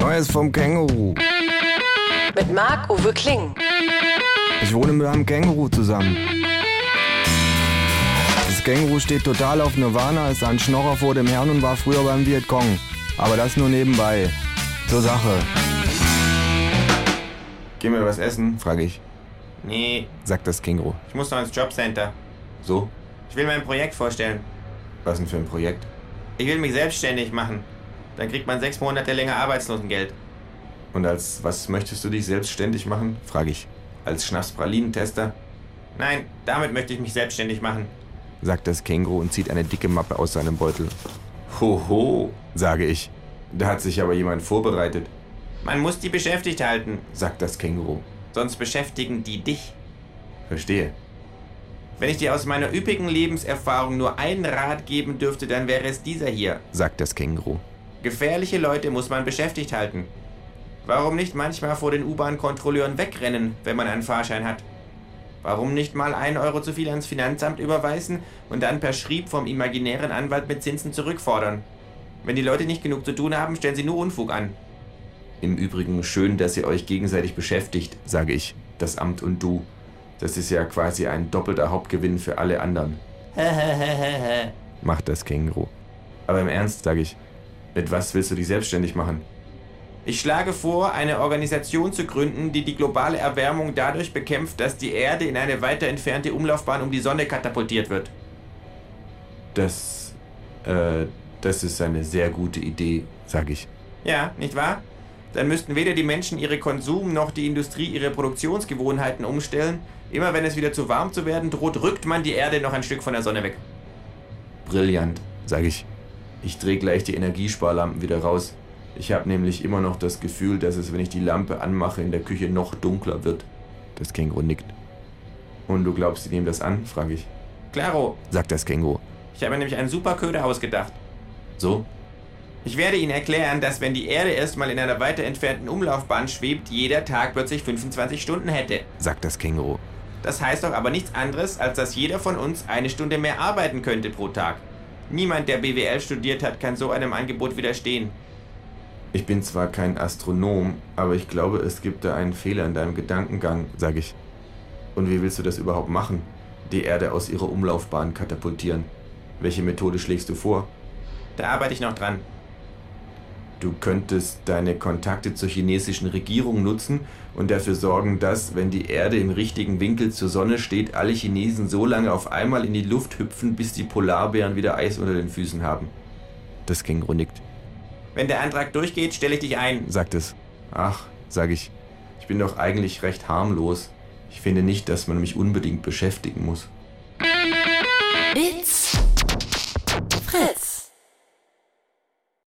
Neues vom Känguru. Mit Marc-Uwe Kling. Ich wohne mit einem Känguru zusammen. Das Känguru steht total auf Nirvana, ist ein Schnorrer vor dem Herrn und war früher beim Vietcong. Aber das nur nebenbei. Zur Sache. Gehen wir was essen? frage ich. Nee, Sagt das Känguru. ich muss noch ins Jobcenter. So? Ich will mein Projekt vorstellen. Was denn für ein Projekt? Ich will mich selbstständig machen. Dann kriegt man sechs Monate länger Arbeitslosengeld. Und als was möchtest du dich selbstständig machen? frage ich. Als Schnapspralinentester? Nein, damit möchte ich mich selbstständig machen. sagt das Känguru und zieht eine dicke Mappe aus seinem Beutel. Hoho, sage ich. Da hat sich aber jemand vorbereitet, Man muss die beschäftigt halten, sagt das Känguru. sonst beschäftigen die dich. Verstehe. Wenn ich dir aus meiner üppigen Lebenserfahrung nur einen Rat geben dürfte, dann wäre es dieser hier. sagt das Känguru. Gefährliche Leute muss man beschäftigt halten. Warum nicht manchmal vor den U-Bahn-Kontrolleuren wegrennen, wenn man einen Fahrschein hat? Warum nicht mal einen Euro zu viel ans Finanzamt überweisen und dann per Schrieb vom imaginären Anwalt mit Zinsen zurückfordern? Wenn die Leute nicht genug zu tun haben, stellen sie nur Unfug an. Im Übrigen schön, dass ihr euch gegenseitig beschäftigt, sage ich. Das Amt und du. Das ist ja quasi ein doppelter Hauptgewinn für alle anderen, macht das Känguru. Aber im Ernst, sage ich. Mit was willst du dich selbstständig machen? Ich schlage vor, eine Organisation zu gründen, die die globale Erwärmung dadurch bekämpft, dass die Erde in eine weiter entfernte Umlaufbahn um die Sonne katapultiert wird. Das, äh, das ist eine sehr gute Idee, sage ich. Ja, nicht wahr? Dann müssten weder die Menschen ihre Konsum noch die Industrie ihre Produktionsgewohnheiten umstellen. Immer wenn es wieder zu warm zu werden droht, rückt man die Erde noch ein Stück von der Sonne weg. Brillant, sage ich. Ich drehe gleich die Energiesparlampen wieder raus. Ich habe nämlich immer noch das Gefühl, dass es, wenn ich die Lampe anmache, in der Küche noch dunkler wird. Das Känguru nickt. Und du glaubst, sie nehmen das an? frage ich. Klaro, Sagt das Känguru. ich habe mir nämlich einen super Köder ausgedacht. So? Ich werde Ihnen erklären, dass wenn die Erde erstmal in einer weiter entfernten Umlaufbahn schwebt, jeder Tag plötzlich 25 Stunden hätte. sagt das Känguru. Das heißt doch aber nichts anderes, als dass jeder von uns eine Stunde mehr arbeiten könnte pro Tag. Niemand, der BWL studiert hat, kann so einem Angebot widerstehen. Ich bin zwar kein Astronom, aber ich glaube, es gibt da einen Fehler in deinem Gedankengang, sage ich. Und wie willst du das überhaupt machen? Die Erde aus ihrer Umlaufbahn katapultieren. Welche Methode schlägst du vor? Da arbeite ich noch dran. Du könntest deine Kontakte zur chinesischen Regierung nutzen und dafür sorgen, dass, wenn die Erde im richtigen Winkel zur Sonne steht, alle Chinesen so lange auf einmal in die Luft hüpfen, bis die Polarbären wieder Eis unter den Füßen haben. Das Känguru nickt, Wenn der Antrag durchgeht, stelle ich dich ein. sagt es. Ach, sag ich, ich bin doch eigentlich recht harmlos. Ich finde nicht, dass man mich unbedingt beschäftigen muss. It's Fritz.